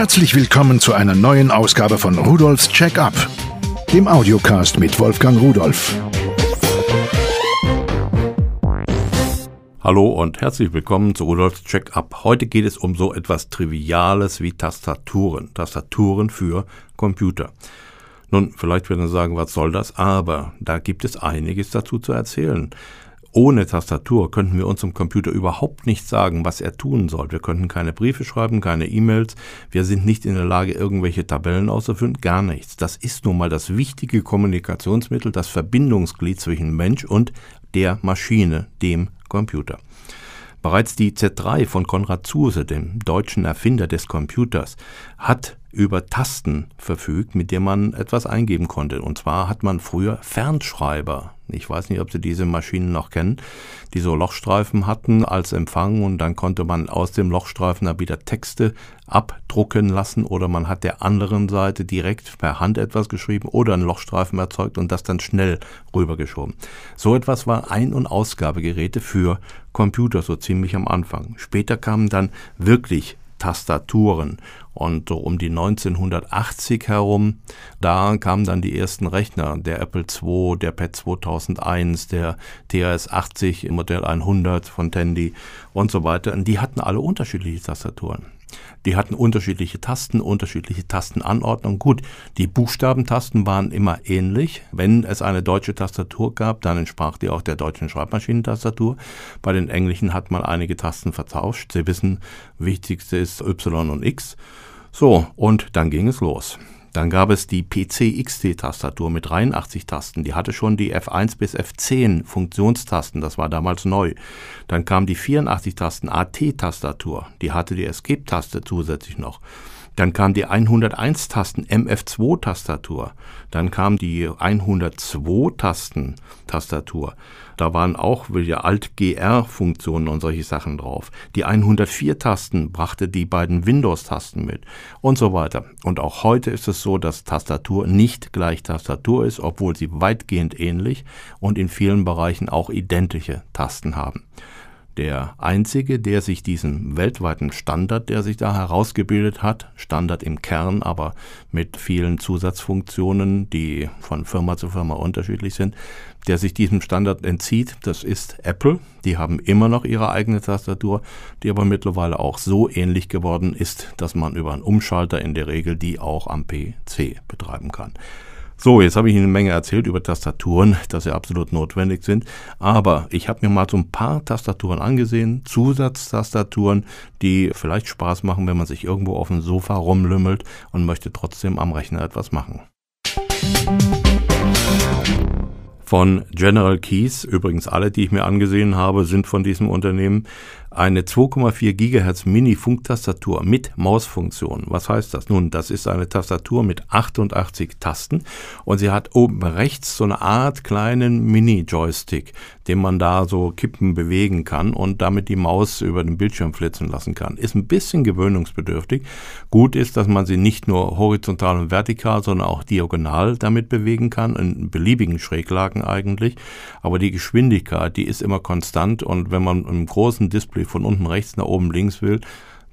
Herzlich willkommen zu einer neuen Ausgabe von Rudolfs Check-up, dem Audiocast mit Wolfgang Rudolf. Hallo und herzlich willkommen zu Rudolfs Check-up. Heute geht es um so etwas Triviales wie Tastaturen. Tastaturen für Computer. Nun, vielleicht werden Sie sagen, was soll das? Aber da gibt es einiges dazu zu erzählen. Ohne Tastatur könnten wir unserem Computer überhaupt nicht sagen, was er tun soll. Wir könnten keine Briefe schreiben, keine E-Mails. Wir sind nicht in der Lage, irgendwelche Tabellen auszuführen, gar nichts. Das ist nun mal das wichtige Kommunikationsmittel, das Verbindungsglied zwischen Mensch und der Maschine, dem Computer. Bereits die Z3 von Konrad Zuse, dem deutschen Erfinder des Computers, hat über Tasten verfügt, mit denen man etwas eingeben konnte. Und zwar hat man früher Fernschreiber ich weiß nicht, ob Sie diese Maschinen noch kennen, die so Lochstreifen hatten als Empfang und dann konnte man aus dem Lochstreifen da wieder Texte abdrucken lassen oder man hat der anderen Seite direkt per Hand etwas geschrieben oder einen Lochstreifen erzeugt und das dann schnell rübergeschoben. So etwas war Ein- und Ausgabegeräte für Computer so ziemlich am Anfang. Später kamen dann wirklich Tastaturen. Und um die 1980 herum, da kamen dann die ersten Rechner, der Apple II, der PET 2001, der TRS-80 Modell 100 von Tandy und so weiter. Und die hatten alle unterschiedliche Tastaturen. Die hatten unterschiedliche Tasten, unterschiedliche Tastenanordnung. Gut, die Buchstabentasten waren immer ähnlich. Wenn es eine deutsche Tastatur gab, dann entsprach die auch der deutschen Schreibmaschinentastatur. Bei den englischen hat man einige Tasten vertauscht. Sie wissen, wichtigste ist Y und X. So, und dann ging es los. Dann gab es die PC-XT-Tastatur mit 83 Tasten. Die hatte schon die F1 bis F10 Funktionstasten. Das war damals neu. Dann kam die 84 Tasten AT-Tastatur. Die hatte die Escape-Taste zusätzlich noch. Dann kam die 101-Tasten MF2-Tastatur. Dann kam die 102-Tasten-Tastatur. Da waren auch wieder Alt-GR-Funktionen und solche Sachen drauf. Die 104-Tasten brachte die beiden Windows-Tasten mit und so weiter. Und auch heute ist es so, dass Tastatur nicht gleich Tastatur ist, obwohl sie weitgehend ähnlich und in vielen Bereichen auch identische Tasten haben der einzige, der sich diesen weltweiten Standard, der sich da herausgebildet hat, Standard im Kern, aber mit vielen Zusatzfunktionen, die von Firma zu Firma unterschiedlich sind, der sich diesem Standard entzieht, das ist Apple. Die haben immer noch ihre eigene Tastatur, die aber mittlerweile auch so ähnlich geworden ist, dass man über einen Umschalter in der Regel die auch am PC betreiben kann. So, jetzt habe ich Ihnen eine Menge erzählt über Tastaturen, dass sie absolut notwendig sind. Aber ich habe mir mal so ein paar Tastaturen angesehen, Zusatztastaturen, die vielleicht Spaß machen, wenn man sich irgendwo auf dem Sofa rumlümmelt und möchte trotzdem am Rechner etwas machen. Von General Keys, übrigens alle, die ich mir angesehen habe, sind von diesem Unternehmen, eine 2,4 Gigahertz Mini-Funktastatur mit Mausfunktion. Was heißt das? Nun, das ist eine Tastatur mit 88 Tasten und sie hat oben rechts so eine Art kleinen Mini-Joystick, den man da so kippen bewegen kann und damit die Maus über den Bildschirm flitzen lassen kann. Ist ein bisschen gewöhnungsbedürftig. Gut ist, dass man sie nicht nur horizontal und vertikal, sondern auch diagonal damit bewegen kann, in beliebigen Schräglagen eigentlich. Aber die Geschwindigkeit, die ist immer konstant und wenn man im großen Display Beispiel von unten rechts nach oben links will,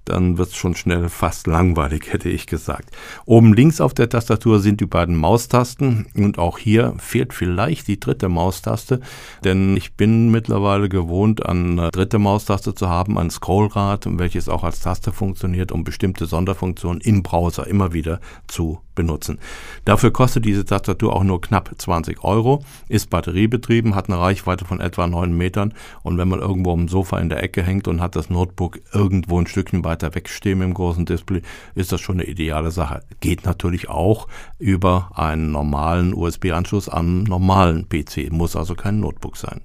dann wird es schon schnell fast langweilig, hätte ich gesagt. Oben links auf der Tastatur sind die beiden Maustasten und auch hier fehlt vielleicht die dritte Maustaste, denn ich bin mittlerweile gewohnt, eine dritte Maustaste zu haben, ein Scrollrad, welches auch als Taste funktioniert, um bestimmte Sonderfunktionen im Browser immer wieder zu benutzen. Dafür kostet diese Tastatur auch nur knapp 20 Euro, ist batteriebetrieben, hat eine Reichweite von etwa 9 Metern und wenn man irgendwo am Sofa in der Ecke hängt und hat das Notebook irgendwo ein Stückchen weiter wegstehen im großen Display, ist das schon eine ideale Sache. Geht natürlich auch über einen normalen USB-Anschluss am normalen PC, muss also kein Notebook sein.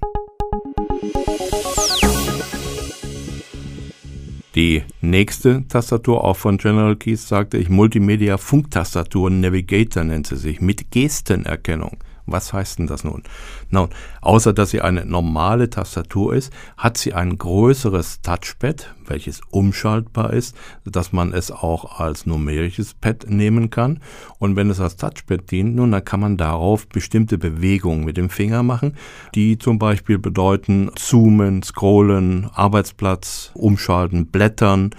Die nächste Tastatur, auch von General Keys, sagte ich, Multimedia Funktastatur Navigator nennt sie sich, mit Gestenerkennung. Was heißt denn das nun? Nun, außer dass sie eine normale Tastatur ist, hat sie ein größeres Touchpad, welches umschaltbar ist, dass man es auch als numerisches Pad nehmen kann. Und wenn es als Touchpad dient, nun, dann kann man darauf bestimmte Bewegungen mit dem Finger machen, die zum Beispiel bedeuten zoomen, scrollen, Arbeitsplatz, umschalten, blättern,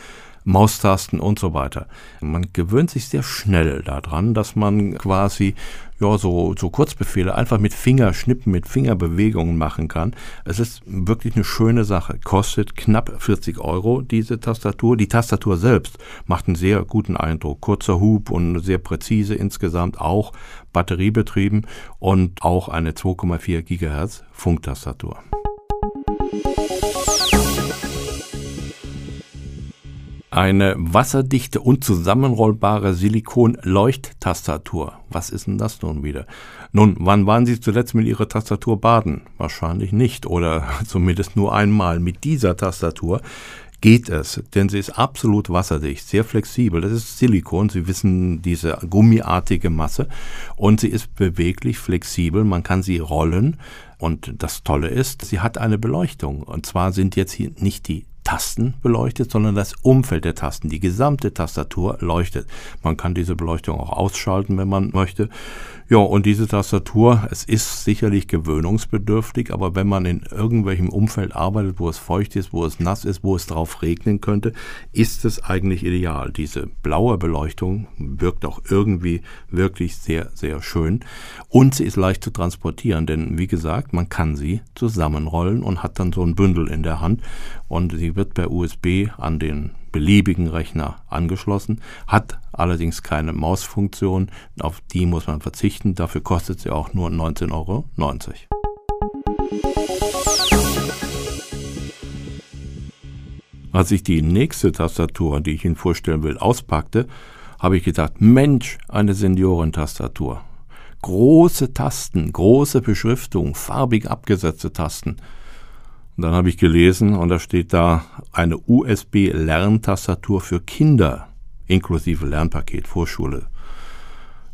Maustasten und so weiter. Man gewöhnt sich sehr schnell daran, dass man quasi ja, so, so Kurzbefehle einfach mit Fingerschnippen, mit Fingerbewegungen machen kann. Es ist wirklich eine schöne Sache. Kostet knapp 40 Euro diese Tastatur. Die Tastatur selbst macht einen sehr guten Eindruck. Kurzer Hub und sehr präzise insgesamt, auch batteriebetrieben und auch eine 2,4 Gigahertz Funktastatur. Eine wasserdichte und zusammenrollbare Silikon-Leuchttastatur. Was ist denn das nun wieder? Nun, wann waren Sie zuletzt mit Ihrer Tastatur baden? Wahrscheinlich nicht oder zumindest nur einmal. Mit dieser Tastatur geht es, denn sie ist absolut wasserdicht, sehr flexibel. Das ist Silikon, Sie wissen, diese gummiartige Masse und sie ist beweglich, flexibel, man kann sie rollen und das Tolle ist, sie hat eine Beleuchtung und zwar sind jetzt hier nicht die Tasten beleuchtet, sondern das Umfeld der Tasten. Die gesamte Tastatur leuchtet. Man kann diese Beleuchtung auch ausschalten, wenn man möchte. Ja, und diese Tastatur, es ist sicherlich gewöhnungsbedürftig, aber wenn man in irgendwelchem Umfeld arbeitet, wo es feucht ist, wo es nass ist, wo es drauf regnen könnte, ist es eigentlich ideal. Diese blaue Beleuchtung wirkt auch irgendwie wirklich sehr, sehr schön. Und sie ist leicht zu transportieren, denn wie gesagt, man kann sie zusammenrollen und hat dann so ein Bündel in der Hand und sie wird per USB an den beliebigen Rechner angeschlossen, hat allerdings keine Mausfunktion, auf die muss man verzichten, dafür kostet sie auch nur 19,90 Euro. Als ich die nächste Tastatur, die ich Ihnen vorstellen will, auspackte, habe ich gedacht, Mensch, eine Seniorentastatur. Große Tasten, große Beschriftung, farbig abgesetzte Tasten. Und dann habe ich gelesen und da steht da eine USB-Lerntastatur für Kinder inklusive Lernpaket Vorschule.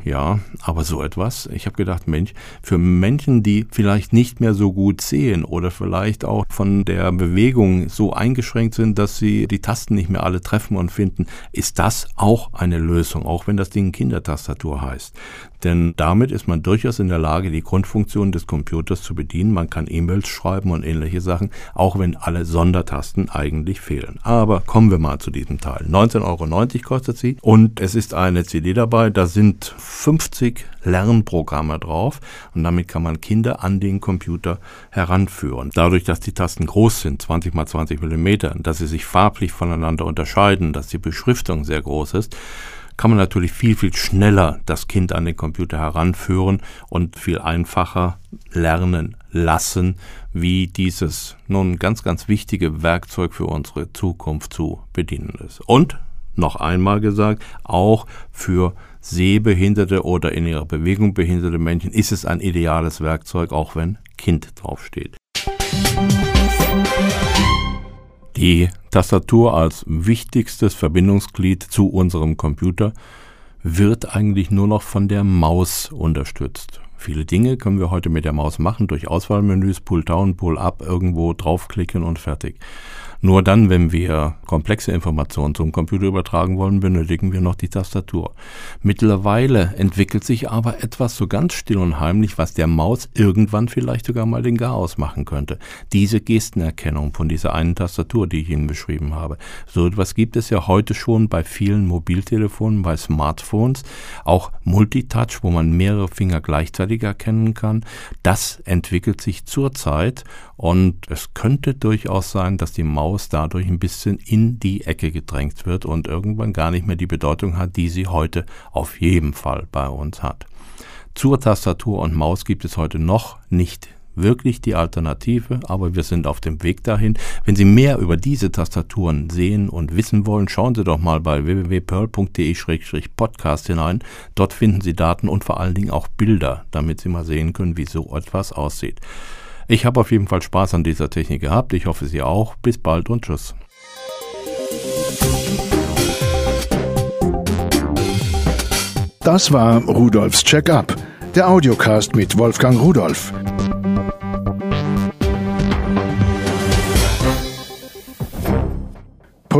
Ja, aber so etwas, ich habe gedacht, Mensch, für Menschen, die vielleicht nicht mehr so gut sehen oder vielleicht auch von der Bewegung so eingeschränkt sind, dass sie die Tasten nicht mehr alle treffen und finden, ist das auch eine Lösung, auch wenn das Ding Kindertastatur heißt. Denn damit ist man durchaus in der Lage, die Grundfunktion des Computers zu bedienen. Man kann E-Mails schreiben und ähnliche Sachen, auch wenn alle Sondertasten eigentlich fehlen. Aber kommen wir mal zu diesem Teil. 19,90 Euro kostet sie und es ist eine CD dabei. Da sind 50 Lernprogramme drauf und damit kann man Kinder an den Computer heranführen. Dadurch, dass die Tasten groß sind, 20 mal 20 Millimeter, dass sie sich farblich voneinander unterscheiden, dass die Beschriftung sehr groß ist, kann man natürlich viel, viel schneller das Kind an den Computer heranführen und viel einfacher lernen lassen, wie dieses nun ganz, ganz wichtige Werkzeug für unsere Zukunft zu bedienen ist. Und noch einmal gesagt, auch für sehbehinderte oder in ihrer Bewegung behinderte Menschen ist es ein ideales Werkzeug, auch wenn Kind draufsteht. Die Tastatur als wichtigstes Verbindungsglied zu unserem Computer wird eigentlich nur noch von der Maus unterstützt. Viele Dinge können wir heute mit der Maus machen, durch Auswahlmenüs, Pull Down, Pull Up, irgendwo draufklicken und fertig. Nur dann, wenn wir komplexe Informationen zum Computer übertragen wollen, benötigen wir noch die Tastatur. Mittlerweile entwickelt sich aber etwas so ganz still und heimlich, was der Maus irgendwann vielleicht sogar mal den Garaus machen könnte. Diese Gestenerkennung von dieser einen Tastatur, die ich Ihnen beschrieben habe. So etwas gibt es ja heute schon bei vielen Mobiltelefonen, bei Smartphones, auch Multitouch, wo man mehrere Finger gleichzeitig erkennen kann. Das entwickelt sich zurzeit und es könnte durchaus sein, dass die Maus dadurch ein bisschen in die Ecke gedrängt wird und irgendwann gar nicht mehr die Bedeutung hat, die sie heute auf jeden Fall bei uns hat. Zur Tastatur und Maus gibt es heute noch nicht wirklich die Alternative, aber wir sind auf dem Weg dahin. Wenn Sie mehr über diese Tastaturen sehen und wissen wollen, schauen Sie doch mal bei www.pearl.de-podcast hinein. Dort finden Sie Daten und vor allen Dingen auch Bilder, damit Sie mal sehen können, wie so etwas aussieht. Ich habe auf jeden Fall Spaß an dieser Technik gehabt. Ich hoffe, Sie auch. Bis bald und tschüss. Das war Rudolfs Check-up, der Audiocast mit Wolfgang Rudolf.